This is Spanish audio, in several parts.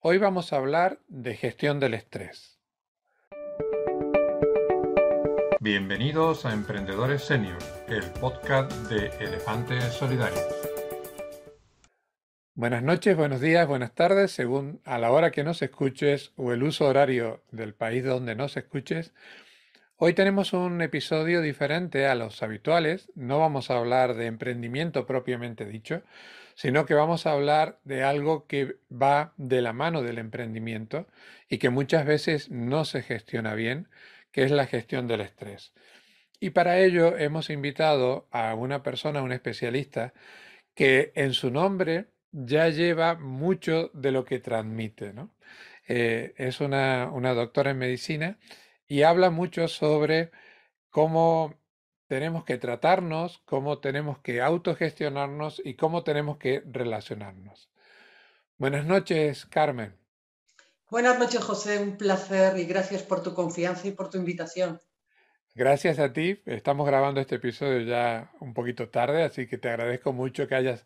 Hoy vamos a hablar de gestión del estrés. Bienvenidos a Emprendedores Senior, el podcast de Elefantes Solidarios. Buenas noches, buenos días, buenas tardes, según a la hora que nos escuches o el uso horario del país donde nos escuches. Hoy tenemos un episodio diferente a los habituales. No vamos a hablar de emprendimiento propiamente dicho, sino que vamos a hablar de algo que va de la mano del emprendimiento y que muchas veces no se gestiona bien, que es la gestión del estrés. Y para ello hemos invitado a una persona, un especialista, que en su nombre ya lleva mucho de lo que transmite. Eh, es una doctora en medicina y habla mucho sobre cómo tenemos que tratarnos, cómo tenemos que autogestionarnos y cómo tenemos que relacionarnos. Buenas noches, Carmen. Buenas noches, José. Un placer y gracias por tu confianza y por tu invitación. Gracias a ti. Estamos grabando este episodio ya un poquito tarde, así que te agradezco mucho que hayas,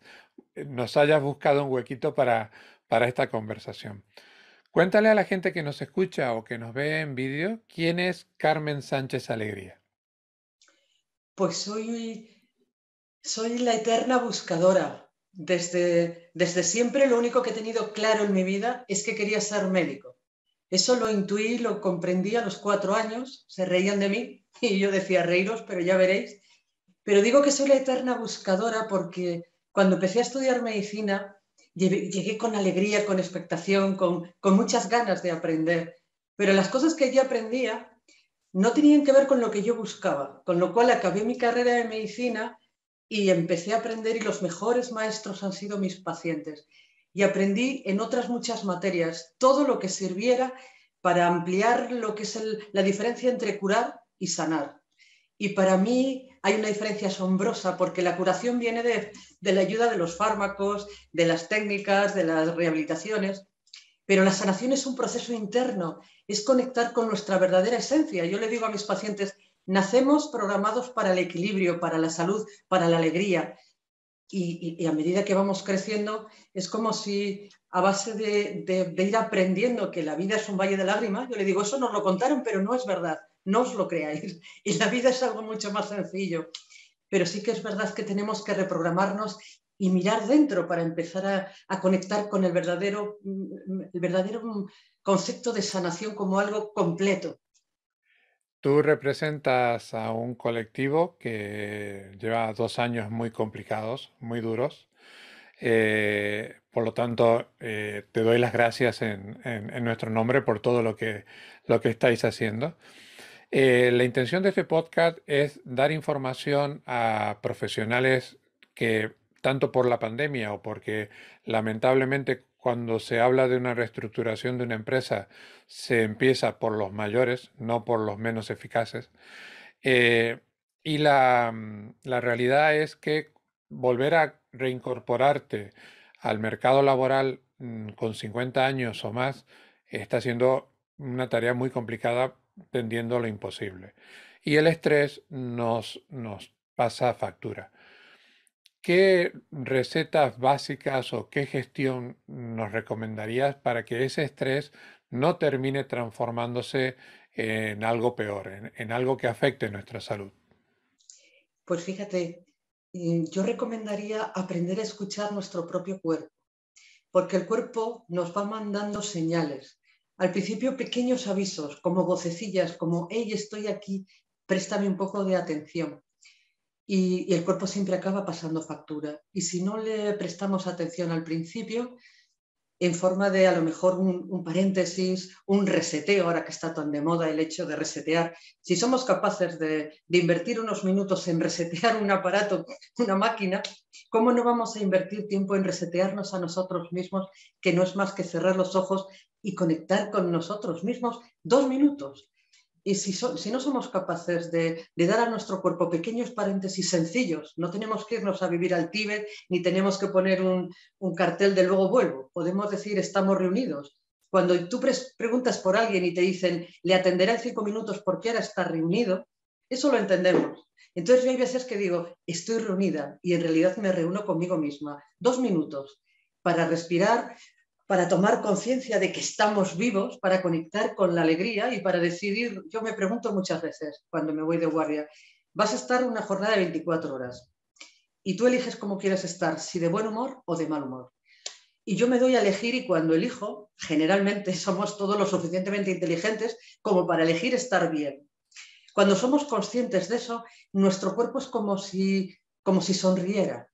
eh, nos hayas buscado un huequito para, para esta conversación. Cuéntale a la gente que nos escucha o que nos ve en vídeo quién es Carmen Sánchez Alegría. Pues soy, soy la eterna buscadora. Desde, desde siempre lo único que he tenido claro en mi vida es que quería ser médico. Eso lo intuí, lo comprendí a los cuatro años, se reían de mí y yo decía reíros, pero ya veréis. Pero digo que soy la eterna buscadora porque cuando empecé a estudiar medicina llegué con alegría, con expectación, con, muchas ganas de aprender. Pero las cosas que yo aprendía no tenían que ver con lo que yo buscaba, con lo cual acabé mi carrera de medicina y empecé a aprender y los mejores maestros han sido mis pacientes. Y aprendí en otras muchas materias todo lo que sirviera para ampliar lo que es la diferencia entre curar y sanar. Y para mí hay una diferencia asombrosa porque la curación viene de, la ayuda de los fármacos, de las técnicas, de las rehabilitaciones, pero la sanación es un proceso interno, es conectar con nuestra verdadera esencia. Yo le digo a mis pacientes, nacemos programados para el equilibrio, para la salud, para la alegría. Y, a medida que vamos creciendo, es como si a base de, ir aprendiendo que la vida es un valle de lágrimas, yo le digo, eso nos lo contaron, pero no es verdad no os lo creáis. Y la vida es algo mucho más sencillo. Pero sí que es verdad que tenemos que reprogramarnos y mirar dentro para empezar a, conectar con el verdadero, el verdadero concepto de sanación como algo completo. Tú representas a un colectivo que lleva dos años muy complicados, muy duros. Eh, por lo tanto, eh, te doy las gracias en, en, nuestro nombre por todo lo que, lo que estáis haciendo. Eh, la intención de este podcast es dar información a profesionales que, tanto por la pandemia o porque lamentablemente cuando se habla de una reestructuración de una empresa, se empieza por los mayores, no por los menos eficaces. Eh, y la, la realidad es que volver a reincorporarte al mercado laboral mm, con 50 años o más está siendo una tarea muy complicada tendiendo a lo imposible. Y el estrés nos, nos pasa factura. ¿Qué recetas básicas o qué gestión nos recomendarías para que ese estrés no termine transformándose en algo peor, en, algo que afecte nuestra salud? Pues fíjate, mm, yo recomendaría aprender a escuchar nuestro propio cuerpo, porque el cuerpo nos va mandando señales al principio pequeños avisos, como vocecillas, como, hey, estoy aquí, préstame un poco de atención. Y, el cuerpo siempre acaba pasando factura. Y si no le prestamos atención al principio, en forma de a lo mejor un, paréntesis, un reseteo, ahora que está tan de moda el hecho de resetear. Si somos capaces de, invertir unos minutos en resetear un aparato, una máquina, ¿cómo no vamos a invertir tiempo en resetearnos a nosotros mismos, que no es más que cerrar los ojos y conectar con nosotros mismos dos minutos. Y si, si no somos capaces de, dar a nuestro cuerpo pequeños paréntesis sencillos, no tenemos que irnos a vivir al Tíbet ni tenemos que poner un, cartel de luego vuelvo. Podemos decir estamos reunidos. Cuando tú preguntas por alguien y te dicen le atenderá en cinco minutos porque ahora está reunido, eso lo entendemos. Entonces hay veces que digo estoy reunida y en realidad me reúno conmigo misma. Dos minutos para respirar, para tomar conciencia de que estamos vivos, para conectar con la alegría y para decidir, yo me pregunto muchas veces cuando me voy de guardia, vas a estar una jornada de 24 horas y tú eliges cómo quieres estar, si de buen humor o de mal humor. Y yo me doy a elegir y cuando elijo, generalmente somos todos lo suficientemente inteligentes como para elegir estar bien. Cuando somos conscientes de eso, nuestro cuerpo es como si, como si sonriera.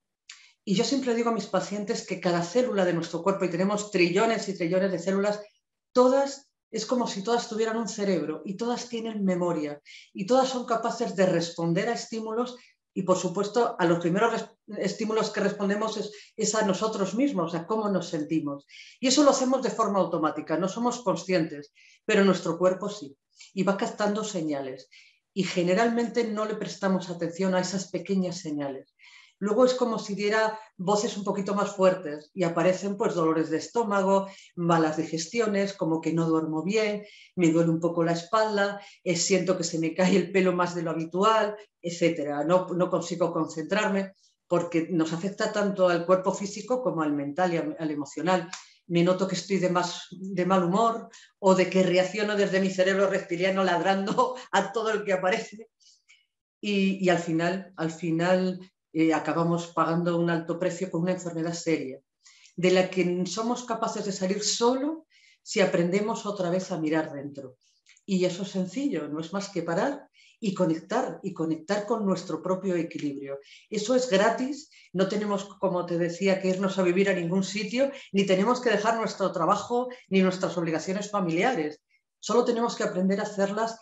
Y yo siempre digo a mis pacientes que cada célula de nuestro cuerpo, y tenemos trillones y trillones de células, todas es como si todas tuvieran un cerebro y todas tienen memoria y todas son capaces de responder a estímulos y por supuesto a los primeros estímulos que respondemos es, a nosotros mismos, a cómo nos sentimos. Y eso lo hacemos de forma automática, no somos conscientes, pero nuestro cuerpo sí. Y va captando señales. Y generalmente no le prestamos atención a esas pequeñas señales. Luego es como si diera voces un poquito más fuertes y aparecen pues dolores de estómago, malas digestiones, como que no duermo bien, me duele un poco la espalda, eh, siento que se me cae el pelo más de lo habitual, etcétera. No, consigo concentrarme porque nos afecta tanto al cuerpo físico como al mental y al, emocional. Me noto que estoy de, más, de mal humor o de que reacciono desde mi cerebro reptiliano ladrando a todo el que aparece. Y, y, al final, al final eh, acabamos pagando un alto precio con una enfermedad seria, de la que somos capaces de salir solo si aprendemos otra vez a mirar dentro. Y eso es sencillo, no es más que parar y conectar, y conectar con nuestro propio equilibrio. Eso es gratis, no tenemos, como te decía, que irnos a vivir a ningún sitio, ni tenemos que dejar nuestro trabajo ni nuestras obligaciones familiares. Solo tenemos que aprender a hacerlas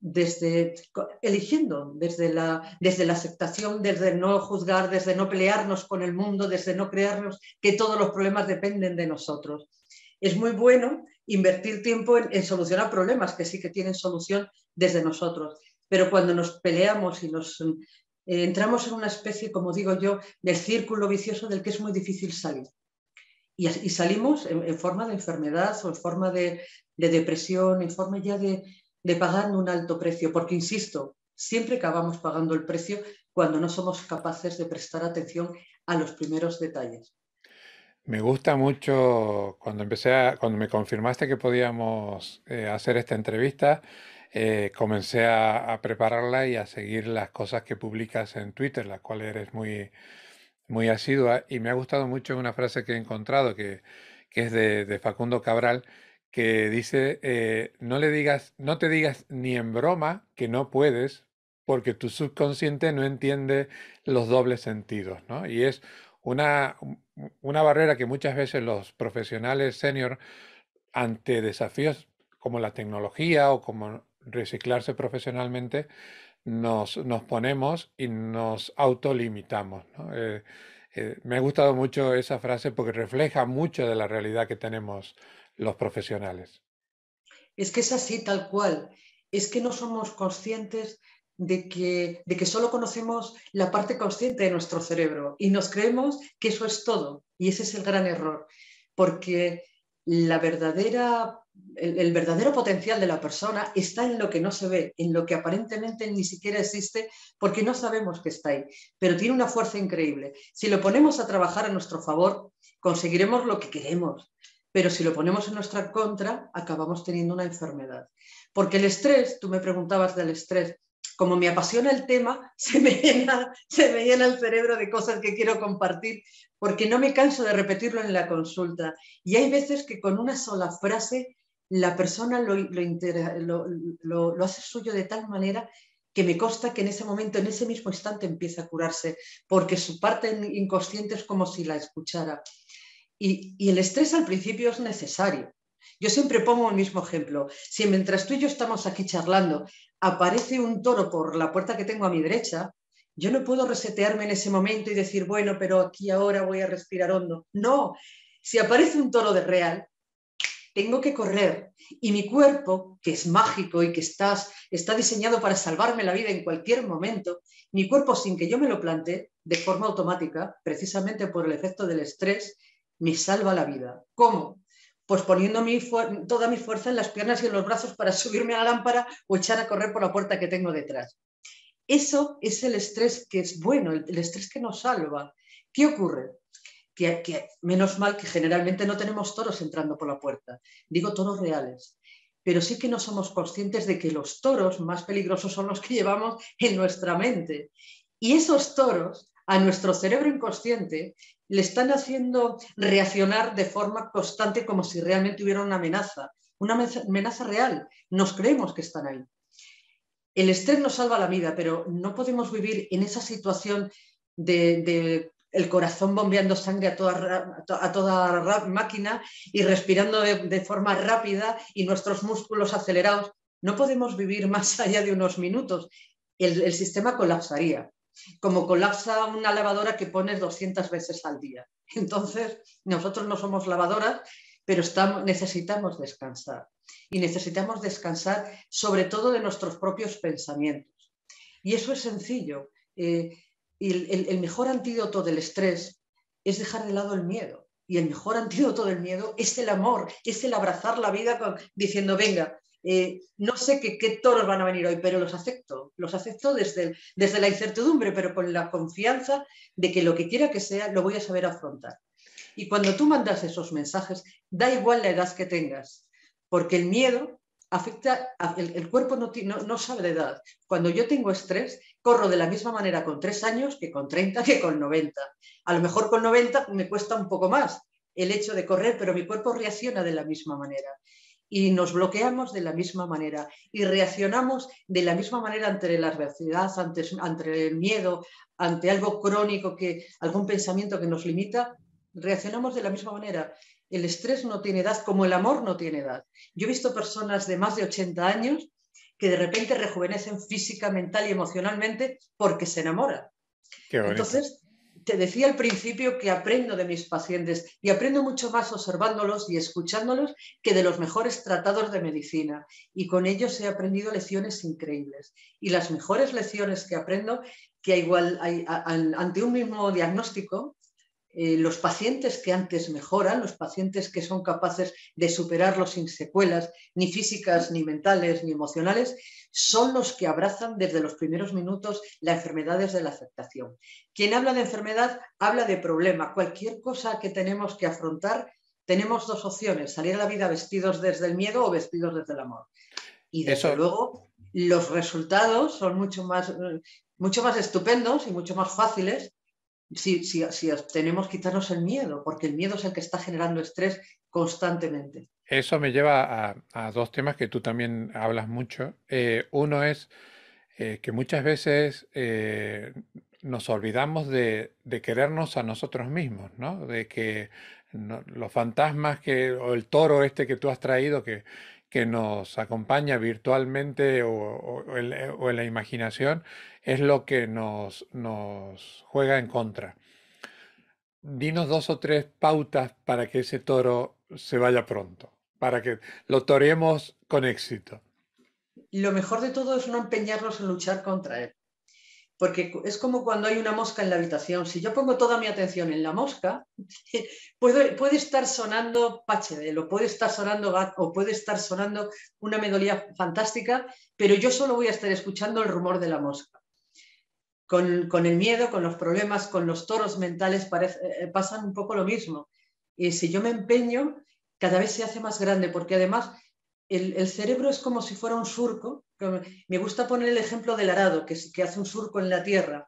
desde eligiendo, desde la, desde la aceptación, desde no juzgar, desde no pelearnos con el mundo, desde no crearnos que todos los problemas dependen de nosotros. Es muy bueno invertir tiempo en, solucionar problemas que sí que tienen solución desde nosotros, pero cuando nos peleamos y nos eh, entramos en una especie, como digo yo, del círculo vicioso del que es muy difícil salir. Y, salimos en, forma de enfermedad o en forma de depresión, en forma ya de, de pagar un alto precio, porque, insisto, siempre acabamos pagando el precio cuando no somos capaces de prestar atención a los primeros detalles. Me gusta mucho cuando empecé cuando me confirmaste que podíamos eh, hacer esta entrevista, eh, comencé a, prepararla y a seguir las cosas que publicas en Twitter, la cual eres muy, muy asidua, y me ha gustado mucho una frase que he encontrado que, es de Facundo Cabral, que dice, eh, no le digas, no te digas ni en broma que no puedes, porque tu subconsciente no entiende los dobles sentidos, ¿no? Y es una, una barrera que muchas veces los profesionales senior ante desafíos como la tecnología o como reciclarse profesionalmente, nos, nos ponemos y nos autolimitamos. ¿no? Eh, eh, me ha gustado mucho esa frase porque refleja mucho de la realidad que tenemos los profesionales. Es que es así, tal cual. Es que no somos conscientes de que, de que solo conocemos la parte consciente de nuestro cerebro y nos creemos que eso es todo. Y ese es el gran error, porque la verdadera, el, el, verdadero potencial de la persona está en lo que no se ve, en lo que aparentemente ni siquiera existe, porque no sabemos que está ahí, pero tiene una fuerza increíble. Si lo ponemos a trabajar a nuestro favor, conseguiremos lo que queremos, pero si lo ponemos en nuestra contra, acabamos teniendo una enfermedad. Porque el estrés, tú me preguntabas del estrés, como me apasiona el tema, se me, llena, se me llena el cerebro de cosas que quiero compartir, porque no me canso de repetirlo en la consulta. Y hay veces que con una sola frase la persona lo, lo, lo, hace suyo de tal manera que me consta que en ese momento, en ese mismo instante empieza a curarse, porque su parte inconsciente es como si la escuchara. Y, el estrés al principio es necesario. Yo siempre pongo el mismo ejemplo. Si mientras tú y yo estamos aquí charlando aparece un toro por la puerta que tengo a mi derecha, yo no puedo resetearme en ese momento y decir, bueno, pero aquí ahora voy a respirar hondo. No, si aparece un toro de real, tengo que correr. Y mi cuerpo, que es mágico y que estás, está diseñado para salvarme la vida en cualquier momento, mi cuerpo, sin que yo me lo plantee, de forma automática, precisamente por el efecto del estrés, me salva la vida. ¿Cómo? Pues poniendo toda mi fuerza en las piernas y en los brazos para subirme a la lámpara o echar a correr por la puerta que tengo detrás. Eso es el estrés que es bueno, el, estrés que nos salva. ¿Qué ocurre? que, menos mal que generalmente no tenemos toros entrando por la puerta, digo toros reales, pero sí que no somos conscientes de que los toros más peligrosos son los que llevamos en nuestra mente. Y esos toros a nuestro cerebro inconsciente le están haciendo reaccionar de forma constante como si realmente hubiera una amenaza, una amenaza real. Nos creemos que están ahí. El estrés nos salva la vida, pero no podemos vivir en esa situación de, el corazón bombeando sangre a toda, a toda máquina y respirando de, forma rápida y nuestros músculos acelerados. No podemos vivir más allá de unos minutos. El, el sistema colapsaría, como colapsa una lavadora que pones 200 veces al día. Entonces, nosotros no somos lavadoras, pero necesitamos descansar y necesitamos descansar sobre todo de nuestros propios pensamientos. Y eso es sencillo. Eh, el, mejor antídoto del estrés es dejar de lado el miedo. Y el mejor antídoto del miedo es el amor, es el abrazar la vida diciendo, venga, eh, no sé qué, toros van a venir hoy, pero los acepto. Los acepto desde, desde la incertidumbre, pero con la confianza de que lo que quiera que sea, lo voy a saber afrontar. Y cuando tú mandas esos mensajes, da igual la edad que tengas, porque el miedo afecta, el, cuerpo no, no, sabe de edad. Cuando yo tengo estrés, corro de la misma manera con 3 años que con 30 que con 90. A lo mejor con 90 me cuesta un poco más el hecho de correr, pero mi cuerpo reacciona de la misma manera. Y nos bloqueamos de la misma manera y reaccionamos de la misma manera ante la adversidad, ante, ante el miedo, ante algo crónico, que, algún pensamiento que nos limita, reaccionamos de la misma manera el estrés no tiene edad como el amor no tiene edad. Yo he visto personas de más de 80 años que de repente rejuvenecen física, mental y emocionalmente porque se enamoran. Entonces, te decía al principio que aprendo de mis pacientes y aprendo mucho más observándolos y escuchándolos que de los mejores tratados de medicina. Y con ellos he aprendido lecciones increíbles. Y las mejores lecciones que aprendo, que igual ante un mismo diagnóstico, eh, los pacientes que antes mejoran, los pacientes que son capaces de superarlo sin secuelas, ni físicas, ni mentales, ni emocionales, son los que abrazan desde los primeros minutos las enfermedades de la aceptación. Quien habla de enfermedad habla de problema. Cualquier cosa que tenemos que afrontar, tenemos dos opciones, salir a la vida vestidos desde el miedo o vestidos desde el amor. Y desde luego los resultados son mucho más, mucho más estupendos y mucho más fáciles si, si, si tenemos quitarnos el miedo, porque el miedo es el que está generando estrés constantemente. Eso me lleva a, dos temas que tú también hablas mucho. Eh, uno es eh, que muchas veces eh, nos olvidamos de, querernos a nosotros mismos, ¿no? De que los fantasmas que, o el toro este que tú has traído, que, que nos acompaña virtualmente o, en, la imaginación es lo que nos, nos juega en contra. Dinos dos o tres pautas para que ese toro se vaya pronto, para que lo toremos con éxito. Lo mejor de todo es no empeñarnos en luchar contra él porque es como cuando hay una mosca en la habitación. Si yo pongo toda mi atención en la mosca, puede, estar sonando Pachedel, o puede estar sonando o puede estar sonando una melodía fantástica, pero yo solo voy a estar escuchando el rumor de la mosca. Con, el miedo, con los problemas, con los toros mentales eh, pasan un poco lo mismo. Y si yo me empeño, cada vez se hace más grande, porque además el, cerebro es como si fuera un surco. Me gusta poner el ejemplo del arado, que, hace un surco en la tierra.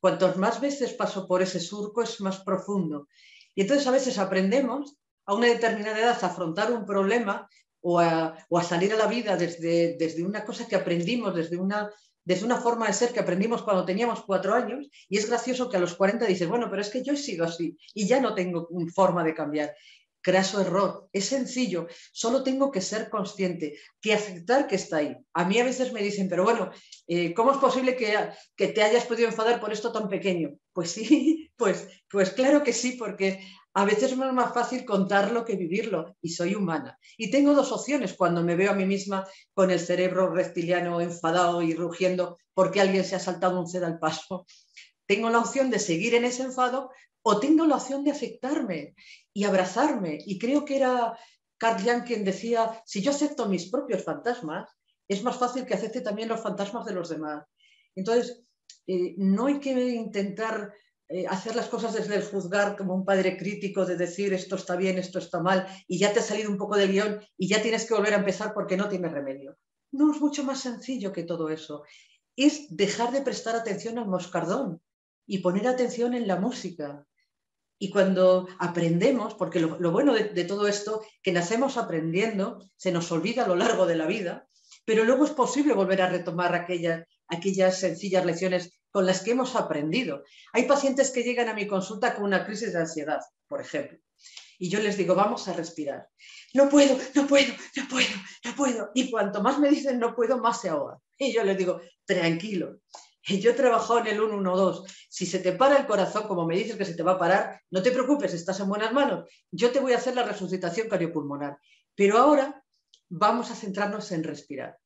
Cuantas más veces paso por ese surco, es más profundo. Y entonces a veces aprendemos a una determinada edad a afrontar un problema o a, salir a la vida desde, desde, una cosa que aprendimos, desde una, desde una forma de ser que aprendimos cuando teníamos cuatro años. Y es gracioso que a los 40 dices, bueno, pero es que yo he sido así y ya no tengo forma de cambiar craso error. Es sencillo, solo tengo que ser consciente, que aceptar que está ahí. A mí a veces me dicen, pero bueno, eh, ¿cómo es posible que, que, te hayas podido enfadar por esto tan pequeño? Pues sí, pues, pues claro que sí, porque a veces es más fácil contarlo que vivirlo y soy humana. Y tengo dos opciones cuando me veo a mí misma con el cerebro reptiliano enfadado y rugiendo porque alguien se ha saltado un ced al paso. Tengo la opción de seguir en ese enfado o tengo la opción de aceptarme y abrazarme. Y creo que era Carl Jung quien decía, si yo acepto mis propios fantasmas, es más fácil que acepte también los fantasmas de los demás. Entonces, eh, no hay que intentar eh, hacer las cosas desde el juzgar como un padre crítico de decir esto está bien, esto está mal, y ya te ha salido un poco de guion y ya tienes que volver a empezar porque no tiene remedio. No es mucho más sencillo que todo eso. Es dejar de prestar atención al moscardón y poner atención en la música. Y cuando aprendemos, porque lo, bueno de, todo esto, que nacemos aprendiendo, se nos olvida a lo largo de la vida, pero luego es posible volver a retomar aquellas, aquellas sencillas lecciones con las que hemos aprendido. Hay pacientes que llegan a mi consulta con una crisis de ansiedad, por ejemplo, y yo les digo, vamos a respirar. No puedo, no puedo, no puedo, no puedo. Y cuanto más me dicen no puedo, más se ahogan. Y yo les digo, tranquilo. Yo he trabajado en el 112. Si se te para el corazón, como me dices que se te va a parar, no te preocupes, estás en buenas manos. Yo te voy a hacer la resucitación cardiopulmonar. Pero ahora vamos a centrarnos en respirar.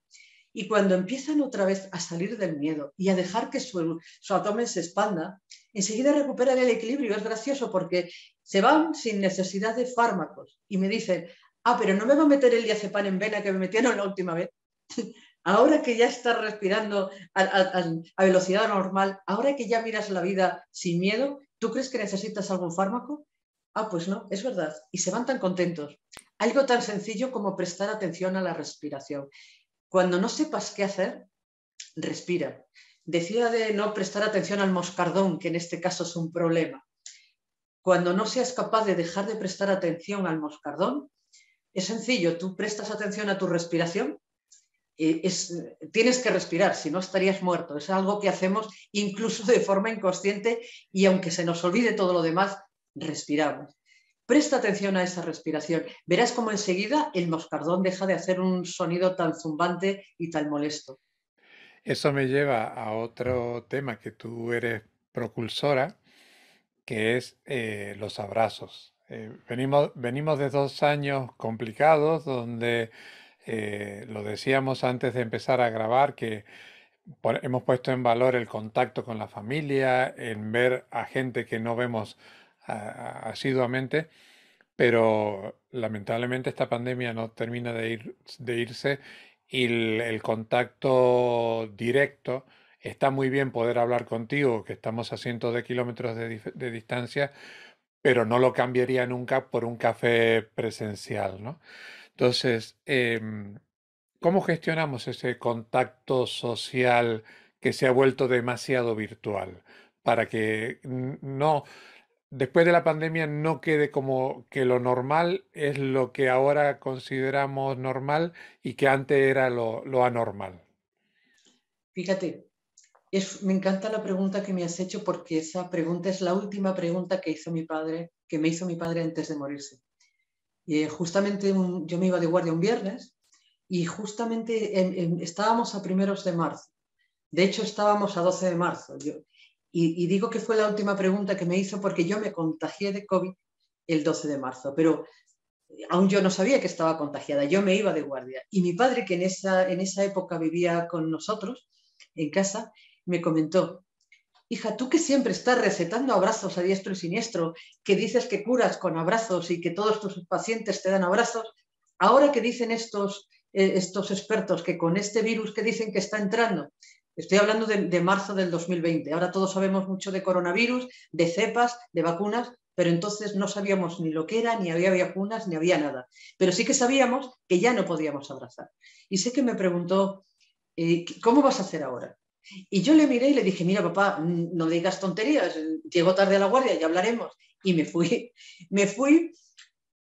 Y cuando empiezan otra vez a salir del miedo y a dejar que su, abdomen se expanda, enseguida recuperan el equilibrio. Es gracioso porque se van sin necesidad de fármacos y me dicen, ah, pero no me va a meter el diazepam en vena que me metieron la última vez. ahora que ya estás respirando a, velocidad normal, ahora que ya miras la vida sin miedo, ¿tú crees que necesitas algún fármaco? Ah, pues no, es verdad. Y se van tan contentos. Algo tan sencillo como prestar atención a la respiración. Cuando no sepas qué hacer, respira. Decida de no prestar atención al moscardón, que en este caso es un problema. Cuando no seas capaz de dejar de prestar atención al moscardón, es sencillo, tú prestas atención a tu respiración, tienes que respirar, si no estarías muerto. Es algo que hacemos incluso de forma inconsciente y aunque se nos olvide todo lo demás, respiramos. Presta atención a esa respiración. Verás cómo enseguida el moscardón deja de hacer un sonido tan zumbante y tan molesto. Eso me lleva a otro tema que tú eres propulsora, que es eh, los abrazos. Eh, venimos, venimos de dos años complicados donde, eh, lo decíamos antes de empezar a grabar, que hemos puesto en valor el contacto con la familia, en ver a gente que no vemos asiduamente, pero lamentablemente esta pandemia no termina de, ir, de irse y el, contacto directo está muy bien poder hablar contigo, que estamos a cientos de kilómetros de, distancia, pero no lo cambiaría nunca por un café presencial, ¿no? Entonces, em, ¿cómo gestionamos ese contacto social que se ha vuelto demasiado virtual? Para que no, después de la pandemia no quede como que lo normal es lo que ahora consideramos normal y que antes era lo, anormal. Fíjate, me encanta la pregunta que me has hecho porque esa pregunta es la última pregunta que hizo mi padre, que me hizo mi padre antes de morirse. Y eh, justamente yo me iba de guardia un viernes y justamente estábamos a primeros de marzo. De hecho, estábamos a 12 de marzo. Yo, y, digo que fue la última pregunta que me hizo porque yo me contagié de COVID el 12 de marzo, pero aún yo no sabía que estaba contagiada, yo me iba de guardia. Y mi padre, que en esa, en esa época vivía con nosotros en casa, me comentó, hija, tú que siempre estás recetando abrazos a diestro y siniestro, que dices que curas con abrazos y que todos tus pacientes te dan abrazos, ahora que dicen estos, eh, estos expertos que con este virus que dicen que está entrando, Estoy hablando de, marzo del 2020. Ahora todos sabemos mucho de coronavirus, de cepas, de vacunas, pero entonces no sabíamos ni lo que era, ni había vacunas, ni había nada. Pero sí que sabíamos que ya no podíamos abrazar. Y sé que me preguntó, eh, ¿cómo vas a hacer ahora? Y yo le miré y le dije, mira papá, no digas tonterías, llego tarde a la guardia, ya hablaremos. Y me fui, me fui,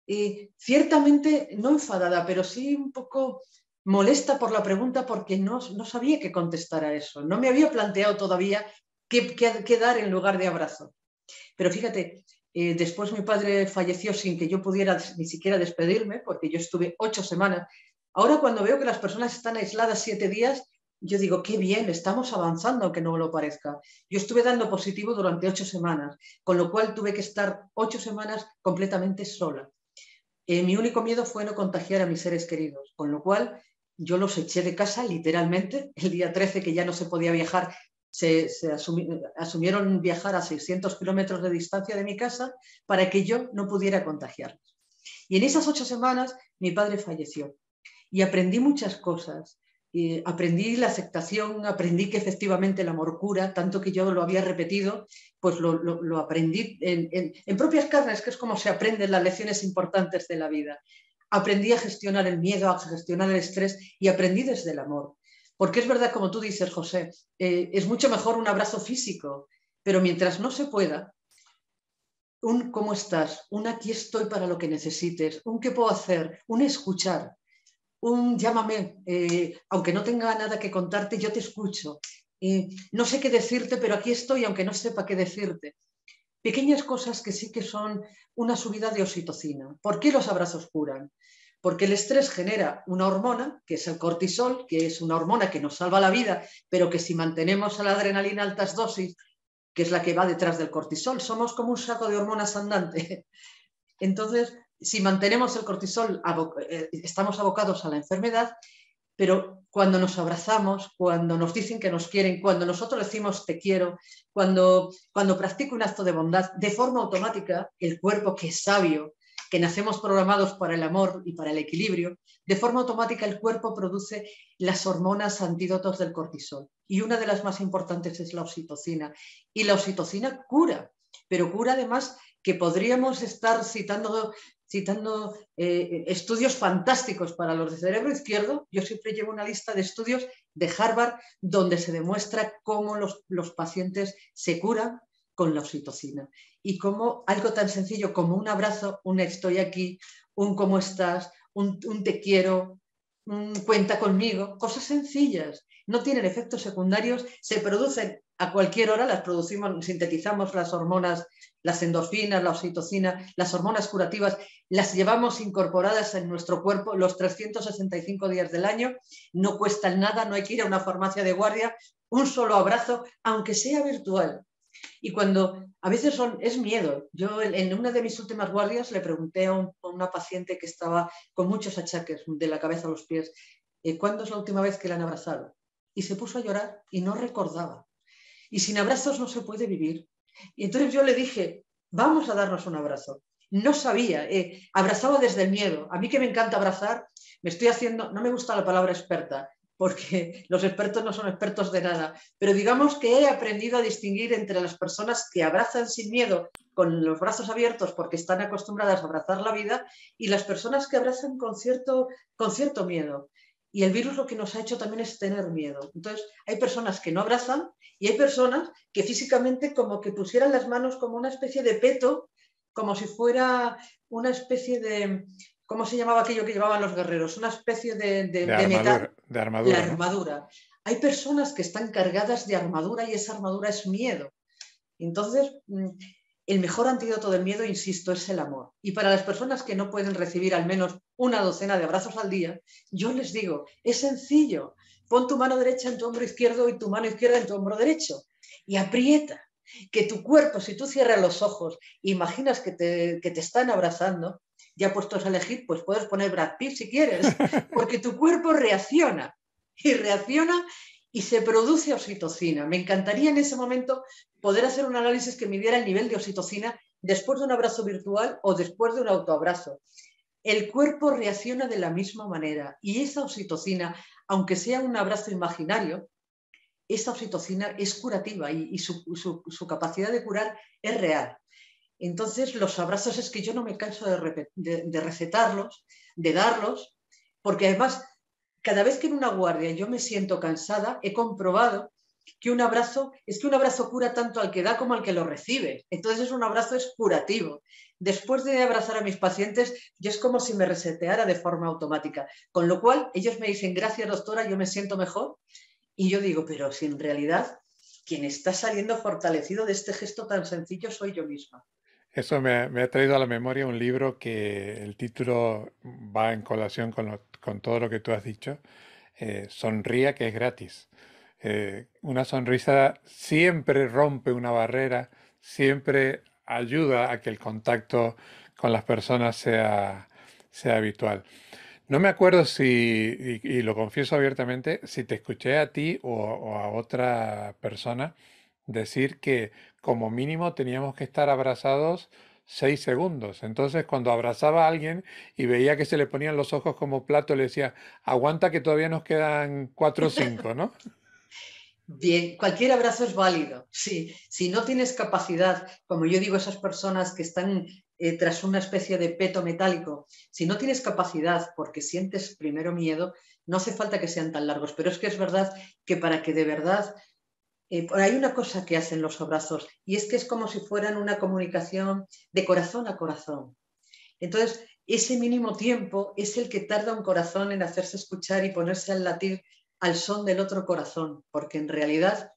y ciertamente no enfadada, pero sí un poco molesta por la pregunta porque no, sabía qué contestar a eso. No me había planteado todavía qué, qué, dar en lugar de abrazo. Pero fíjate, eh, después mi padre falleció sin que yo pudiera ni siquiera despedirme, porque yo estuve ocho semanas. Ahora cuando veo que las personas están aisladas siete días, yo digo, qué bien, estamos avanzando, aunque no lo parezca. Yo estuve dando positivo durante ocho semanas, con lo cual tuve que estar ocho semanas completamente sola. Eh, mi único miedo fue no contagiar a mis seres queridos, con lo cual yo los eché de casa literalmente. El día 13, que ya no se podía viajar, se, asumieron viajar a 600 kilómetros de distancia de mi casa para que yo no pudiera contagiarlos. Y en esas ocho semanas mi padre falleció y aprendí muchas cosas. Aprendí la aceptación, aprendí que efectivamente el amor cura, tanto que yo lo había repetido, pues lo, aprendí en, propias carnes, que es como se aprenden las lecciones importantes de la vida. Aprendí a gestionar el miedo, a gestionar el estrés y aprendí desde el amor. Porque es verdad, como tú dices, José, eh, es mucho mejor un abrazo físico, pero mientras no se pueda, un cómo estás, un aquí estoy para lo que necesites, un qué puedo hacer, un escuchar, un llámame, eh, aunque no tenga nada que contarte, yo te escucho. no sé qué decirte, pero aquí estoy, aunque no sepa qué decirte. Pequeñas cosas que sí que son una subida de oxitocina. ¿Por qué los abrazos curan? Porque el estrés genera una hormona, que es el cortisol, que es una hormona que nos salva la vida, pero que si mantenemos a la adrenalina altas dosis, que es la que va detrás del cortisol, somos como un saco de hormonas andante. Entonces, si mantenemos el cortisol, eh, estamos abocados a la enfermedad, pero cuando nos abrazamos, cuando nos dicen que nos quieren, cuando nosotros decimos te quiero, cuando, cuando practico un acto de bondad, de forma automática, el cuerpo que es sabio, que nacemos programados para el amor y para el equilibrio, de forma automática el cuerpo produce las hormonas antídotos del cortisol. Y una de las más importantes es la oxitocina. Y la oxitocina cura, pero cura además que podríamos estar citando citando eh, estudios fantásticos para los de cerebro izquierdo. Yo siempre llevo una lista de estudios de Harvard donde se demuestra cómo los, pacientes se curan con la oxitocina y cómo algo tan sencillo como un abrazo, un estoy aquí, un cómo estás, un, un te quiero, un cuenta conmigo, cosas sencillas, no tienen efectos secundarios, se producen a cualquier hora, las producimos, sintetizamos las hormonas, las endorfinas, la oxitocina, las hormonas curativas, las llevamos incorporadas en nuestro cuerpo los 365 días del año, no cuesta nada, no hay que ir a una farmacia de guardia, un solo abrazo, aunque sea virtual. Y cuando a veces es miedo. Yo en una de mis últimas guardias le pregunté a, una paciente que estaba con muchos achaques de la cabeza a los pies, eh, ¿cuándo es la última vez que la han abrazado? Y se puso a llorar y no recordaba. Y sin abrazos no se puede vivir. Y entonces yo le dije, vamos a darnos un abrazo. No sabía, eh, abrazaba desde el miedo. A mí que me encanta abrazar, me estoy haciendo, no me gusta la palabra experta, porque los expertos no son expertos de nada, pero digamos que he aprendido a distinguir entre las personas que abrazan sin miedo, con los brazos abiertos porque están acostumbradas a abrazar la vida, y las personas que abrazan con cierto, con cierto miedo. Y el virus lo que nos ha hecho también es tener miedo. Entonces, hay personas que no abrazan y hay personas que físicamente como que pusieran las manos como una especie de peto, como si fuera una especie de, ¿cómo se llamaba aquello que llevaban los guerreros? Una especie de, de, metal. De armadura. armadura. Hay personas que están cargadas de armadura y esa armadura es miedo. Entonces, mm, el mejor antídoto del miedo, insisto, es el amor. Y para las personas que no pueden recibir al menos una docena de abrazos al día, yo les digo, es sencillo. Pon tu mano derecha en tu hombro izquierdo y tu mano izquierda en tu hombro derecho y aprieta. Que tu cuerpo, si tú cierras los ojos, imaginas que te, que te están abrazando, ya puestos a elegir, pues puedes poner Brad Pitt si quieres, porque tu cuerpo reacciona y reacciona y se produce oxitocina. Me encantaría en ese momento poder hacer un análisis que midiera el nivel de oxitocina después de un abrazo virtual o después de un autoabrazo. El cuerpo reacciona de la misma manera y esa oxitocina, aunque sea un abrazo imaginario, esa oxitocina es curativa y, su, capacidad de curar es real. Entonces, los abrazos es que yo no me canso de recetarlos, de darlos, porque además cada vez que en una guardia yo me siento cansada, he comprobado que un abrazo, es que un abrazo cura tanto al que da como al que lo recibe. Entonces un abrazo es curativo. Después de abrazar a mis pacientes, yo es como si me reseteara de forma automática. Con lo cual, ellos me dicen, gracias doctora, yo me siento mejor. Y yo digo, pero si en realidad quien está saliendo fortalecido de este gesto tan sencillo soy yo misma. Eso me, ha traído a la memoria un libro que el título va en colación con, todo lo que tú has dicho. Eh, Sonría que es gratis. Eh, una sonrisa siempre rompe una barrera, siempre ayuda a que el contacto con las personas sea, sea habitual. No me acuerdo si, y, lo confieso abiertamente, si te escuché a ti o a otra persona decir que como mínimo teníamos que estar abrazados seis segundos. Entonces, cuando abrazaba a alguien y veía que se le ponían los ojos como plato, le decía, aguanta que todavía nos quedan cuatro o cinco, ¿no? Bien, cualquier abrazo es válido. Sí, si no tienes capacidad, como yo digo, esas personas que están eh, tras una especie de peto metálico, si no tienes capacidad porque sientes primero miedo, no hace falta que sean tan largos. Pero es que es verdad que para que de verdad eh, hay una cosa que hacen los abrazos y es que es como si fueran una comunicación de corazón a corazón. Entonces, ese mínimo tiempo es el que tarda un corazón en hacerse escuchar y ponerse al latir al son del otro corazón, porque en realidad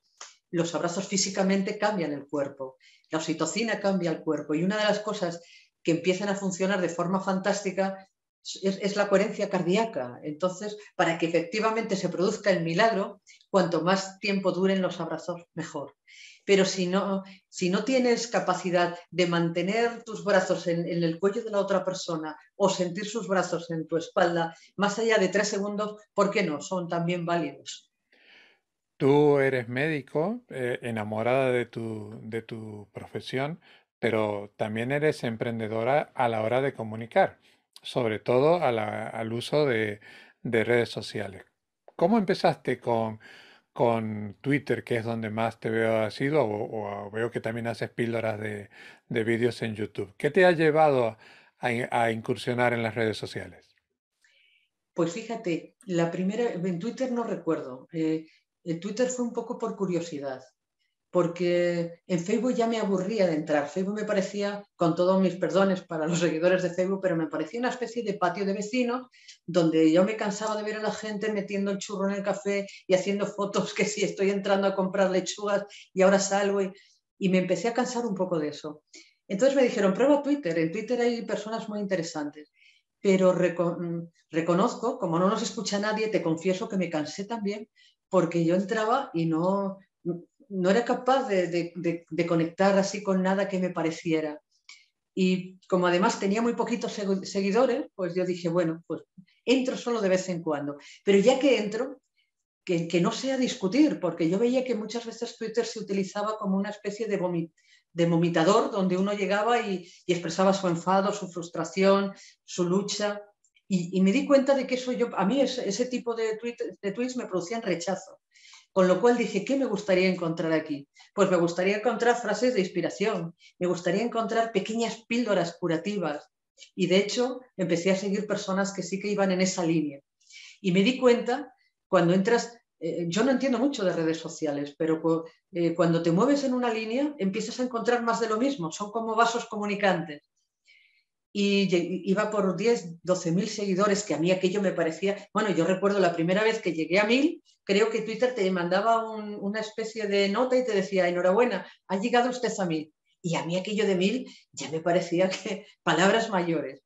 los abrazos físicamente cambian el cuerpo, la oxitocina cambia el cuerpo y una de las cosas que empiezan a funcionar de forma fantástica es, la coherencia cardíaca. Entonces, para que efectivamente se produzca el milagro, cuanto más tiempo duren los abrazos, mejor. Pero si no, si no tienes capacidad de mantener tus brazos en, el cuello de la otra persona o sentir sus brazos en tu espalda más allá de tres segundos, ¿por qué no? Son también válidos. Tú eres médico, eh, enamorada de tu, de tu profesión, pero también eres emprendedora a la hora de comunicar sobre todo al uso de, redes sociales. ¿Cómo empezaste con, Twitter, que es donde más te veo así, o, o veo que también haces píldoras de, vídeos en YouTube? ¿Qué te ha llevado a, incursionar en las redes sociales? Pues fíjate, la primera, en Twitter no recuerdo. Eh, Twitter fue un poco por curiosidad porque en Facebook ya me aburría de entrar. Facebook me parecía, con todos mis perdones para los seguidores de Facebook, pero me parecía una especie de patio de vecinos donde yo me cansaba de ver a la gente metiendo el churro en el café y haciendo fotos que si estoy entrando a comprar lechugas y ahora salgo y, y me empecé a cansar un poco de eso. Entonces me dijeron, prueba Twitter, en Twitter hay personas muy interesantes, pero reconozco, como no nos escucha nadie, te confieso que me cansé también porque yo entraba y no, no era capaz de, conectar así con nada que me pareciera. Y como además tenía muy poquitos seguidores, pues yo dije, bueno, pues entro solo de vez en cuando. Pero ya que entro, que, no sea discutir, porque yo veía que muchas veces Twitter se utilizaba como una especie de, de vomitador, donde uno llegaba y, expresaba su enfado, su frustración, su lucha. Y, me di cuenta de que eso yo, a mí ese, tipo de, de tweets me producían rechazo. Con lo cual dije, ¿qué me gustaría encontrar aquí? Pues me gustaría encontrar frases de inspiración, me gustaría encontrar pequeñas píldoras curativas. Y de hecho, empecé a seguir personas que sí que iban en esa línea. Y me di cuenta, cuando entras, eh, yo no entiendo mucho de redes sociales, pero eh, cuando te mueves en una línea, empiezas a encontrar más de lo mismo, son como vasos comunicantes y iba por 10, 12 mil seguidores, que a mí aquello me parecía, bueno, yo recuerdo la primera vez que llegué a mil, creo que Twitter te mandaba una especie de nota y te decía, enhorabuena, ha llegado usted a mil. Y a mí aquello de mil ya me parecía que palabras mayores.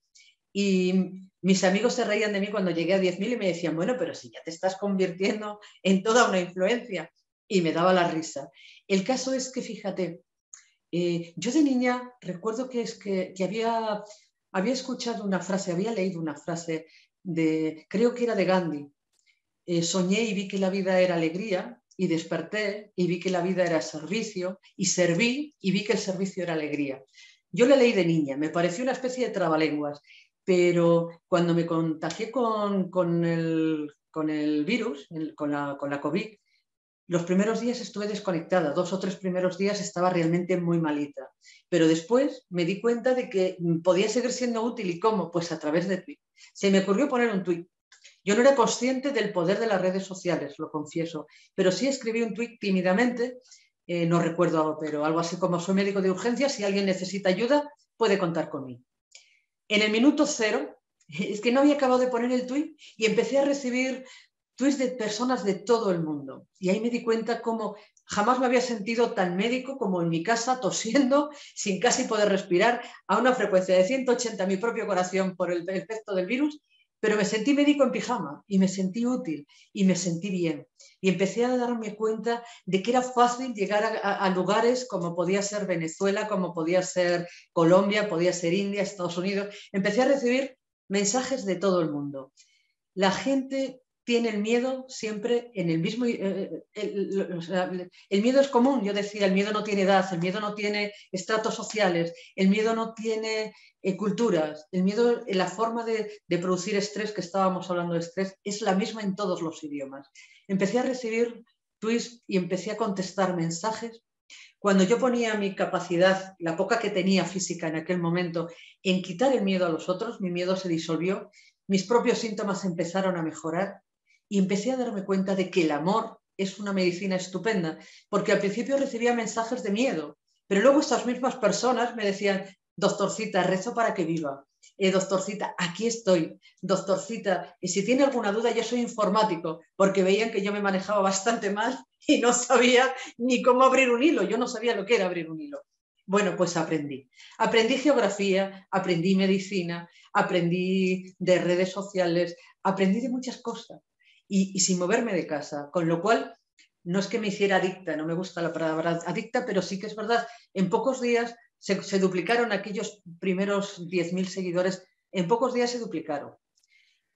Y mis amigos se reían de mí cuando llegué a 10.000 y me decían, bueno, pero si ya te estás convirtiendo en toda una influencia. Y me daba la risa. El caso es que, fíjate, eh, yo de niña recuerdo que, es que, que había había escuchado una frase, había leído una frase de, creo que era de Gandhi. Eh, soñé y vi que la vida era alegría y desperté y vi que la vida era servicio y serví y vi que el servicio era alegría. Yo la leí de niña, me pareció una especie de trabalenguas, pero cuando me contagié con, el, con el, virus, con, la, con la COVID, los primeros días estuve desconectada, dos o tres primeros días estaba realmente muy malita, pero después me di cuenta de que podía seguir siendo útil y cómo, pues a través de Twitter. Se me ocurrió poner un tweet. Yo no era consciente del poder de las redes sociales, lo confieso, pero sí escribí un tweet tímidamente, eh, no recuerdo, pero algo así como soy médico de urgencia, si alguien necesita ayuda, puede contar conmigo. En el minuto cero, es que no había acabado de poner el tweet y empecé a recibir tweets de personas de todo el mundo. Y ahí me di cuenta cómo jamás me había sentido tan médico como en mi casa, tosiendo, sin casi poder respirar, a una frecuencia de 180 mi propio corazón por el efecto del virus, pero me sentí médico en pijama y me sentí útil y me sentí bien. Y empecé a darme cuenta de que era fácil llegar a, a lugares como podía ser Venezuela, como podía ser Colombia, podía ser India, Estados Unidos. Empecé a recibir mensajes de todo el mundo. La gente tiene el miedo siempre en el mismo... Eh, el, miedo es común, yo decía, el miedo no tiene edad, el miedo no tiene estratos sociales, el miedo no tiene eh, culturas, el miedo, la forma de, de producir estrés, que estábamos hablando de estrés, es la misma en todos los idiomas. Empecé a recibir tweets y empecé a contestar mensajes. Cuando yo ponía mi capacidad, la poca que tenía física en aquel momento, en quitar el miedo a los otros, mi miedo se disolvió, mis propios síntomas empezaron a mejorar y empecé a darme cuenta de que el amor es una medicina estupenda, porque al principio recibía mensajes de miedo, pero luego estas mismas personas me decían, doctorcita, rezo para que viva. Eh, doctorcita, aquí estoy. Doctorcita, y si tiene alguna duda, yo soy informático, porque veían que yo me manejaba bastante mal y no sabía ni cómo abrir un hilo. Yo no sabía lo que era abrir un hilo. Bueno, pues aprendí. Aprendí geografía, aprendí medicina, aprendí de redes sociales, aprendí de muchas cosas y, sin moverme de casa, con lo cual no es que me hiciera adicta, no me gusta la palabra adicta, pero sí que es verdad, en pocos días se, duplicaron aquellos primeros 10.000 seguidores, en pocos días se duplicaron.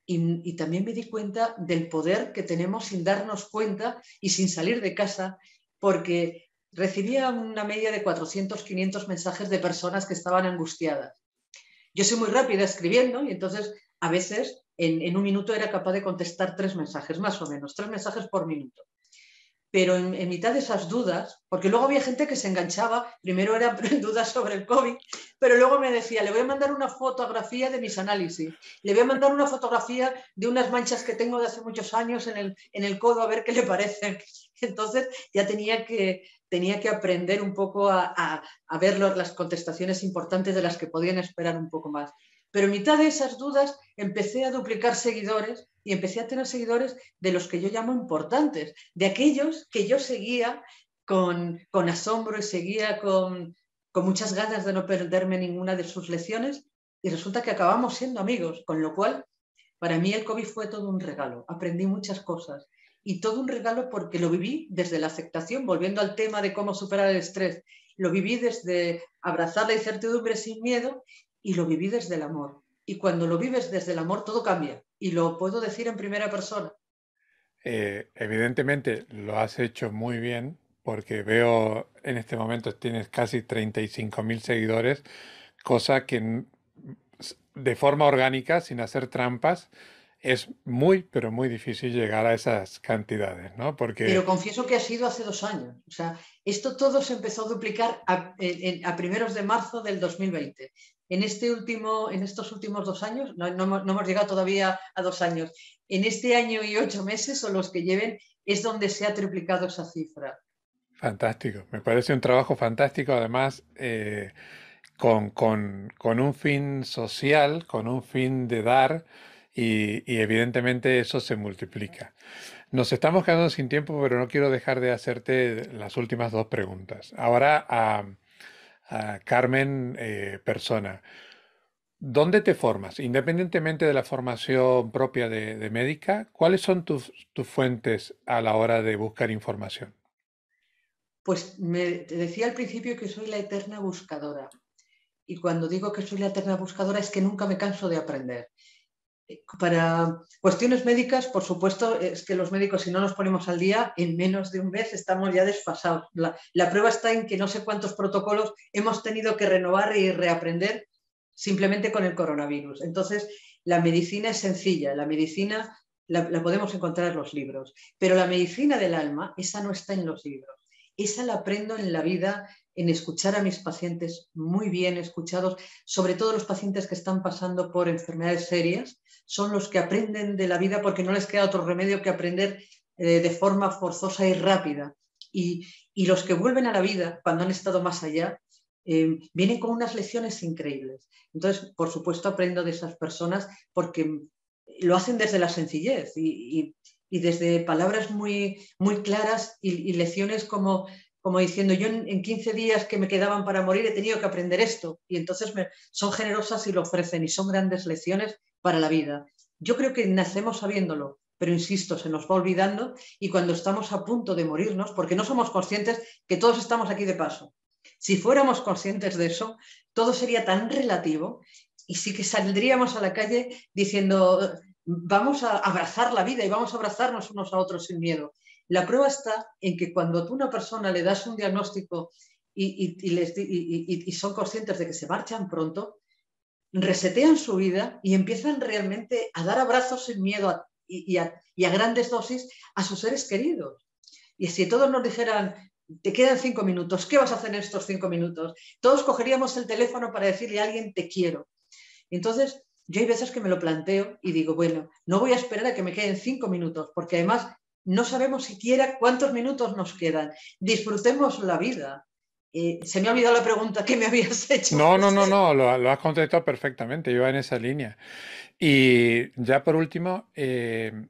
Y, también me di cuenta del poder que tenemos sin darnos cuenta y sin salir de casa, porque recibía una media de 400, 500 mensajes de personas que estaban angustiadas. Yo soy muy rápida escribiendo y entonces a veces en, un minuto era capaz de contestar tres mensajes, más o menos, tres mensajes por minuto. Pero en, mitad de esas dudas, porque luego había gente que se enganchaba, primero eran dudas sobre el COVID, pero luego me decía, le voy a mandar una fotografía de mis análisis, le voy a mandar una fotografía de unas manchas que tengo de hace muchos años en el, en el codo a ver qué le parecen. Entonces ya tenía que, tenía que aprender un poco a, ver las contestaciones importantes de las que podían esperar un poco más. Pero en mitad de esas dudas empecé a duplicar seguidores y empecé a tener seguidores de los que yo llamo importantes, de aquellos que yo seguía con, asombro y seguía con, con muchas ganas de no perderme ninguna de sus lecciones y resulta que acabamos siendo amigos, con lo cual para mí el COVID fue todo un regalo, aprendí muchas cosas y todo un regalo porque lo viví desde la aceptación, volviendo al tema de cómo superar el estrés, lo viví desde abrazar la incertidumbre sin miedo y lo viví desde el amor. Y cuando lo vives desde el amor, todo cambia. Y lo puedo decir en primera persona. Eh, evidentemente lo has hecho muy bien, porque veo en este momento tienes casi 35 mil seguidores, cosa que de forma orgánica, sin hacer trampas, es muy, pero muy difícil llegar a esas cantidades, ¿no? Porque... Pero confieso que ha sido hace dos años. O sea, esto todo se empezó a duplicar a, a primeros de marzo del 2020 en, este último, en estos últimos dos años, no, hemos llegado todavía a dos años, en este año y ocho meses o los que lleven, es donde se ha triplicado esa cifra. Fantástico, me parece un trabajo fantástico, además, eh, con, un fin social, con un fin de dar, y, y, evidentemente eso se multiplica. Nos estamos quedando sin tiempo, pero no quiero dejar de hacerte las últimas dos preguntas. Ahora, Carmen eh, Persona. ¿Dónde te formas? Independientemente de la formación propia de, médica, ¿cuáles son tus, fuentes a la hora de buscar información? Pues me, te decía al principio que soy la eterna buscadora. Y cuando digo que soy la eterna buscadora es que nunca me canso de aprender. Para cuestiones médicas, por supuesto, es que los médicos, si no nos ponemos al día, en menos de un mes estamos ya desfasados. La, prueba está en que no sé cuántos protocolos hemos tenido que renovar y reaprender simplemente con el coronavirus. Entonces, la medicina es sencilla, la medicina la, la, podemos encontrar en los libros, pero la medicina del alma, esa no está en los libros. Esa la aprendo en la vida, en escuchar a mis pacientes muy bien escuchados, sobre todo los pacientes que están pasando por enfermedades serias, son los que aprenden de la vida porque no les queda otro remedio que aprender eh, de forma forzosa y rápida. Y, los que vuelven a la vida cuando han estado más allá, eh, vienen con unas lecciones increíbles. Entonces, por supuesto, aprendo de esas personas porque lo hacen desde la sencillez y, desde palabras muy, muy claras y, lecciones como como diciendo, yo en, 15 días que me quedaban para morir he tenido que aprender esto. Y entonces son generosas y lo ofrecen y son grandes lecciones para la vida. Yo creo que nacemos sabiéndolo, pero insisto, se nos va olvidando y cuando estamos a punto de morirnos, porque no somos conscientes que todos estamos aquí de paso. Si fuéramos conscientes de eso, todo sería tan relativo y sí que saldríamos a la calle diciendo, vamos a abrazar la vida y vamos a abrazarnos unos a otros sin miedo. La prueba está en que cuando tú una persona le das un diagnóstico y, son conscientes de que se marchan pronto, resetean su vida y empiezan realmente a dar abrazos sin miedo y, a, grandes dosis a sus seres queridos. Y si todos nos dijeran, te quedan cinco minutos, ¿qué vas a hacer en estos cinco minutos? Todos cogeríamos el teléfono para decirle a alguien, te quiero. Entonces, yo hay veces que me lo planteo y digo, bueno, no voy a esperar a que me queden cinco minutos, porque además no sabemos siquiera cuántos minutos nos quedan. Disfrutemos la vida. Eh, se me ha olvidado la pregunta que me habías hecho. No, no, no, no, lo, has contestado perfectamente, iba en esa línea. Y ya por último, eh,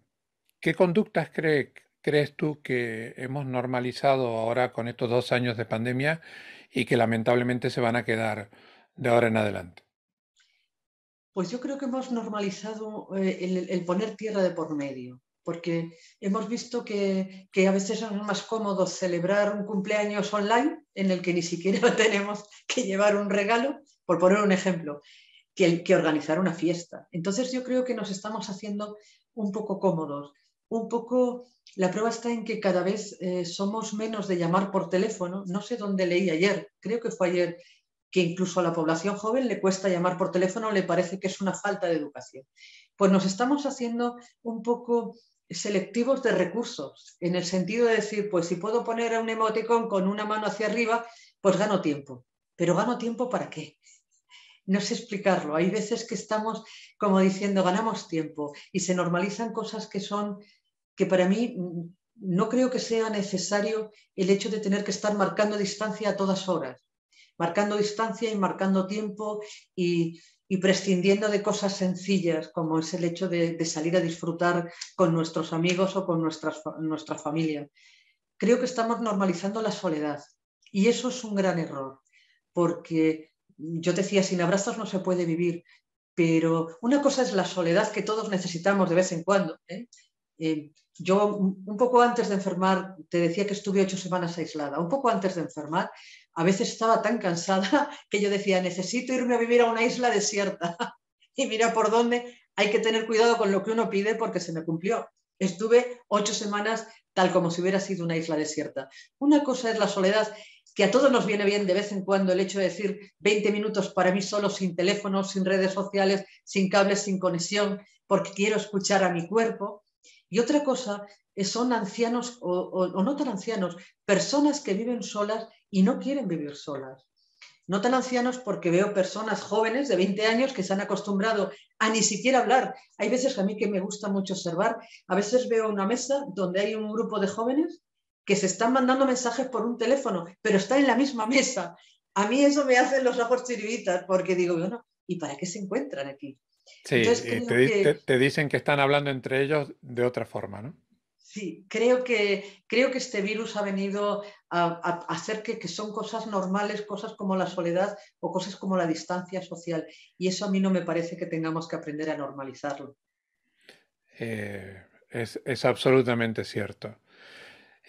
¿qué conductas crees tú que hemos normalizado ahora con estos dos años de pandemia y que lamentablemente se van a quedar de ahora en adelante? Pues yo creo que hemos normalizado eh, el, poner tierra de por medio porque hemos visto que, a veces es más cómodo celebrar un cumpleaños online en el que ni siquiera tenemos que llevar un regalo, por poner un ejemplo, que, que organizar una fiesta. Entonces yo creo que nos estamos haciendo un poco cómodos, un poco, la prueba está en que cada vez eh, somos menos de llamar por teléfono, no sé dónde leí ayer, creo que fue ayer, que incluso a la población joven le cuesta llamar por teléfono, le parece que es una falta de educación. Pues nos estamos haciendo un poco selectivos de recursos, en el sentido de decir, pues si puedo poner un emoticón con una mano hacia arriba, pues gano tiempo. Pero gano tiempo para qué? No sé explicarlo. Hay veces que estamos como diciendo, ganamos tiempo y se normalizan cosas que son, que para mí no creo que sea necesario el hecho de tener que estar marcando distancia a todas horas, marcando distancia y marcando tiempo y, y prescindiendo de cosas sencillas como es el hecho de, salir a disfrutar con nuestros amigos o con nuestra familia. Creo que estamos normalizando la soledad y eso es un gran error, porque yo decía, sin abrazos no se puede vivir, pero una cosa es la soledad que todos necesitamos de vez en cuando. ¿eh? Eh, yo un poco antes de enfermar, te decía que estuve ocho semanas aislada, un poco antes de enfermar, a veces estaba tan cansada que yo decía, necesito irme a vivir a una isla desierta. y mira por dónde hay que tener cuidado con lo que uno pide porque se me cumplió. Estuve ocho semanas tal como si hubiera sido una isla desierta. Una cosa es la soledad, que a todos nos viene bien de vez en cuando el hecho de decir 20 minutos para mí solo, sin teléfono, sin redes sociales, sin cables, sin conexión, porque quiero escuchar a mi cuerpo. Y otra cosa son ancianos o, no tan ancianos, personas que viven solas y no quieren vivir solas. No tan ancianos porque veo personas jóvenes de 20 años que se han acostumbrado a ni siquiera hablar. Hay veces a mí que me gusta mucho observar, a veces veo una mesa donde hay un grupo de jóvenes que se están mandando mensajes por un teléfono, pero están en la misma mesa. A mí eso me hace los ojos chiribitas porque digo, bueno, ¿y para qué se encuentran aquí? Sí, te, te, dicen que están hablando entre ellos de otra forma, ¿no? Sí, creo que, creo que este virus ha venido a, hacer que, son cosas normales, cosas como la soledad o cosas como la distancia social. Y eso a mí no me parece que tengamos que aprender a normalizarlo. Eh, es, absolutamente cierto.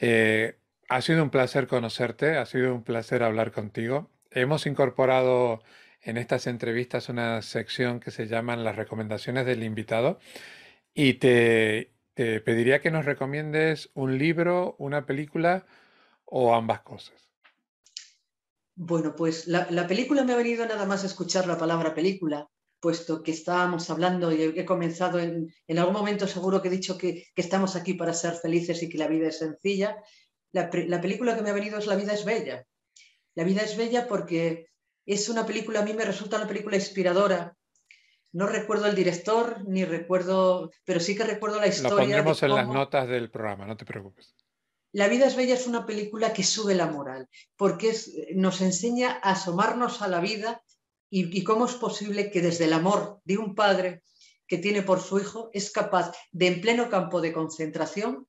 Eh, ha sido un placer conocerte, ha sido un placer hablar contigo. Hemos incorporado en estas entrevistas una sección que se llaman las recomendaciones del invitado y te, te pediría que nos recomiendes un libro, una película o ambas cosas. Bueno, pues la, película me ha venido nada más escuchar la palabra película, puesto que estábamos hablando y he comenzado en, algún momento seguro que he dicho que, estamos aquí para ser felices y que la vida es sencilla. La, la película que me ha venido es La vida es bella. La vida es bella porque es una película, a mí me resulta una película inspiradora, no recuerdo el director, ni recuerdo, pero sí que recuerdo la historia. Lo pondremos en las notas del programa, no te preocupes. La vida es bella es una película que sube la moral, porque nos enseña a asomarnos a la vida y, cómo es posible que desde el amor de un padre que tiene por su hijo es capaz de en pleno campo de concentración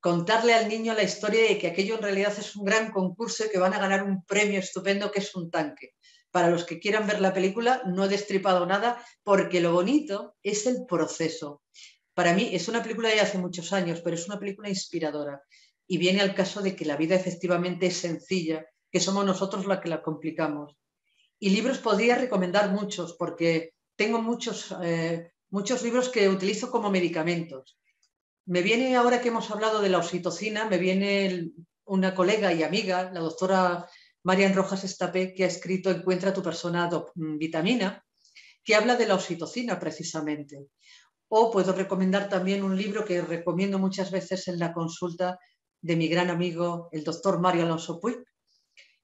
contarle al niño la historia de que aquello en realidad es un gran concurso y que van a ganar un premio estupendo que es un tanque. Para los que quieran ver la película, no he destripado nada porque lo bonito es el proceso. Para mí es una película de hace muchos años, pero es una película inspiradora y viene al caso de que la vida efectivamente es sencilla, que somos nosotros la que la complicamos. Y libros podría recomendar muchos porque tengo muchos, eh, muchos libros que utilizo como medicamentos. Me viene, ahora que hemos hablado de la oxitocina, me viene una colega y amiga, la doctora Marian Rojas Estapé, que ha escrito Encuentra tu persona mm, vitamina, que habla de la oxitocina precisamente. O puedo recomendar también un libro que recomiendo muchas veces en la consulta de mi gran amigo, el doctor Mario Alonso Puig,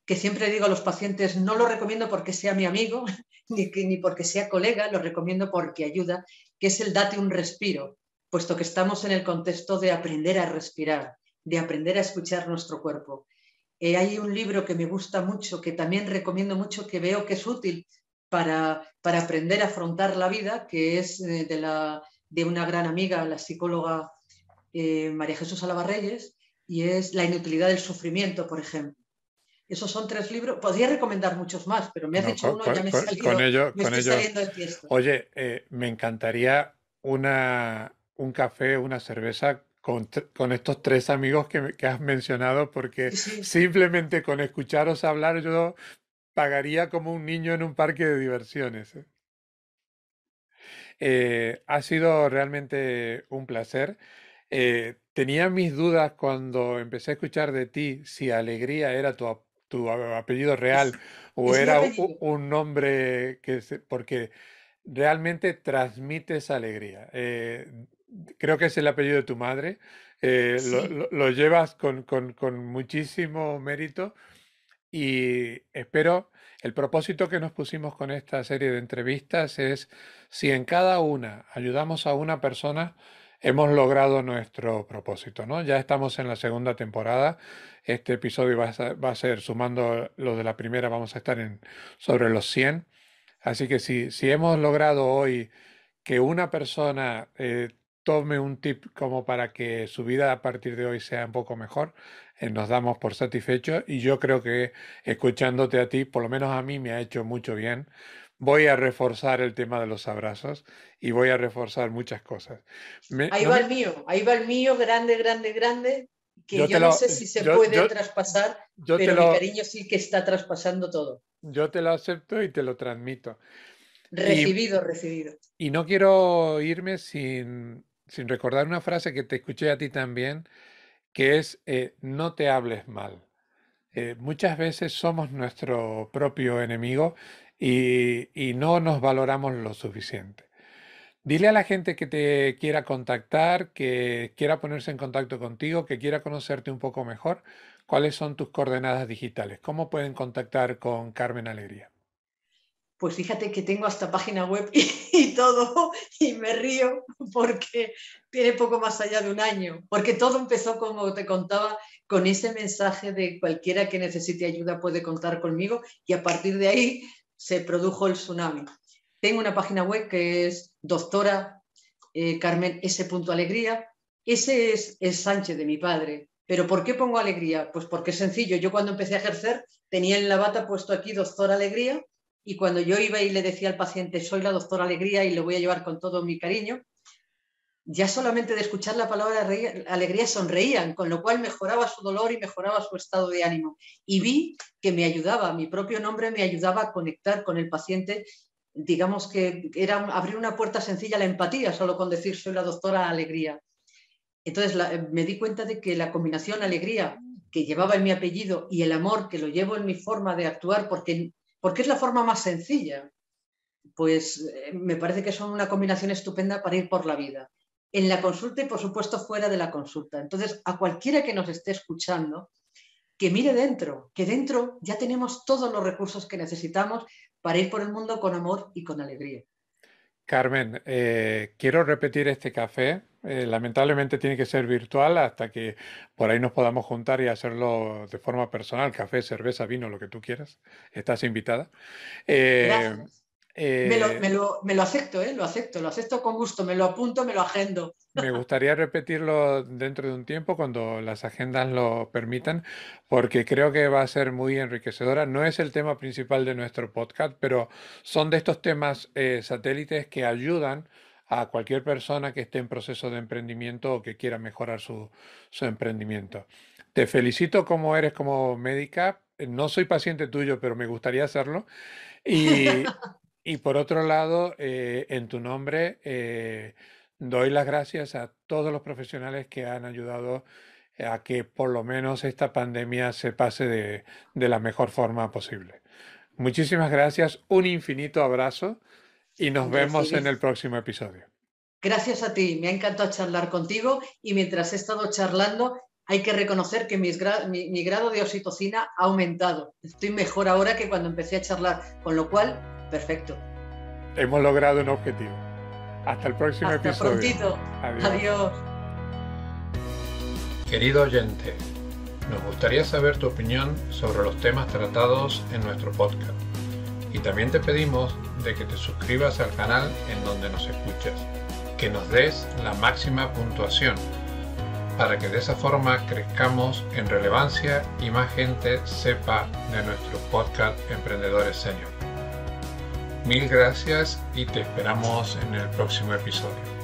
que siempre digo a los pacientes, no lo recomiendo porque sea mi amigo, ni, ni porque sea colega, lo recomiendo porque ayuda, que es el date un respiro, puesto que estamos en el contexto de aprender a respirar, de aprender a escuchar nuestro cuerpo. Eh, hay un libro que me gusta mucho, que también recomiendo mucho, que veo que es útil para, para aprender a afrontar la vida, que es eh, de, la, de una gran amiga, la psicóloga eh, María Jesús Alabarreyes, y es La inutilidad del sufrimiento, por ejemplo. Esos son tres libros. Podría recomendar muchos más, pero me has dicho uno y ya me, con, con ello, con ello. Oye, me encantaría una, un café, una cerveza con, con estos tres amigos que, que has mencionado, porque simplemente con escucharos hablar yo pagaría como un niño en un parque de diversiones. ¿eh? Eh, ha sido realmente un placer. Eh, tenía mis dudas cuando empecé a escuchar de ti si Alegría era tu, tu apellido real o era un, nombre que... porque realmente transmites alegría. Creo que es el apellido de tu madre. lo, lo, llevas con, con, con muchísimo mérito y espero, el propósito que nos pusimos con esta serie de entrevistas es si en cada una ayudamos a una persona, hemos logrado nuestro propósito, ¿no? Ya estamos en la segunda temporada. Este episodio va a, ser, sumando lo de la primera, vamos a estar en sobre los 100. Así que si, si hemos logrado hoy que una persona eh, tome un tip como para que su vida a partir de hoy sea un poco mejor, eh, nos damos por satisfechos y yo creo que escuchándote a ti, por lo menos a mí me ha hecho mucho bien. Voy a reforzar el tema de los abrazos y voy a reforzar muchas cosas. ahí va el mío, ahí va el mío, grande, grande, grande, que yo, no sé si se puede traspasar, pero mi cariño sí que está traspasando todo. Yo te lo acepto y te lo transmito. Recibido, recibido. Y no quiero irme sin, sin recordar una frase que te escuché a ti también, que es eh, no te hables mal. Eh, muchas veces somos nuestro propio enemigo y, no nos valoramos lo suficiente. Dile a la gente que te quiera contactar, que quiera ponerse en contacto contigo, que quiera conocerte un poco mejor, cuáles son tus coordenadas digitales, cómo pueden contactar con Carmen Alegría. Pues fíjate que tengo hasta página web y, todo y me río porque tiene poco más allá de un año, porque todo empezó, como te contaba, con ese mensaje de cualquiera que necesite ayuda puede contar conmigo y a partir de ahí se produjo el tsunami. Tengo una página web que es doctora eh, Carmen S. Alegría. Ese es, es Sánchez de mi padre. ¿Pero por qué pongo alegría? Pues porque es sencillo. Yo cuando empecé a ejercer tenía en la bata puesto aquí doctora alegría y cuando yo iba y le decía al paciente, soy la doctora Alegría y lo voy a llevar con todo mi cariño, ya solamente de escuchar la palabra alegría sonreían, con lo cual mejoraba su dolor y mejoraba su estado de ánimo. Y vi que me ayudaba, mi propio nombre me ayudaba a conectar con el paciente. Digamos que era abrir una puerta sencilla a la empatía, solo con decir soy la doctora Alegría. Entonces me di cuenta de que la combinación alegría que llevaba en mi apellido y el amor que lo llevo en mi forma de actuar, porque porque es la forma más sencilla. Pues eh, me parece que son una combinación estupenda para ir por la vida. En la consulta y, por supuesto, fuera de la consulta. Entonces, a cualquiera que nos esté escuchando, que mire dentro, que dentro ya tenemos todos los recursos que necesitamos para ir por el mundo con amor y con alegría. Carmen, eh, quiero repetir este café. Eh, lamentablemente tiene que ser virtual hasta que por ahí nos podamos juntar y hacerlo de forma personal. Café, cerveza, vino, lo que tú quieras. Estás invitada. Eh, eh, me, lo, me, lo, acepto, ¿eh? lo acepto, lo acepto con gusto, me lo apunto, me lo agendo. Me gustaría repetirlo dentro de un tiempo cuando las agendas lo permitan, porque creo que va a ser muy enriquecedora. No es el tema principal de nuestro podcast, pero son de estos temas eh, satélites que ayudan a cualquier persona que esté en proceso de emprendimiento o que quiera mejorar su, su emprendimiento. Te felicito como eres como médica. No soy paciente tuyo, pero me gustaría hacerlo. Y, Y por otro lado, eh, en tu nombre, eh, doy las gracias a todos los profesionales que han ayudado a que por lo menos esta pandemia se pase de, de la mejor forma posible. Muchísimas gracias, un infinito abrazo y nos vemos en el próximo episodio. Gracias a ti, me ha encantado charlar contigo y mientras he estado charlando hay que reconocer que mi, grado de oxitocina ha aumentado. Estoy mejor ahora que cuando empecé a charlar, con lo cual, perfecto. Hemos logrado un objetivo. Hasta el próximo Hasta episodio. Prontito. Adiós. Adiós. Querido oyente, nos gustaría saber tu opinión sobre los temas tratados en nuestro podcast. Y también te pedimos de que te suscribas al canal en donde nos escuchas, que nos des la máxima puntuación para que de esa forma crezcamos en relevancia y más gente sepa de nuestro podcast Emprendedores Senior. Mil gracias y te esperamos en el próximo episodio.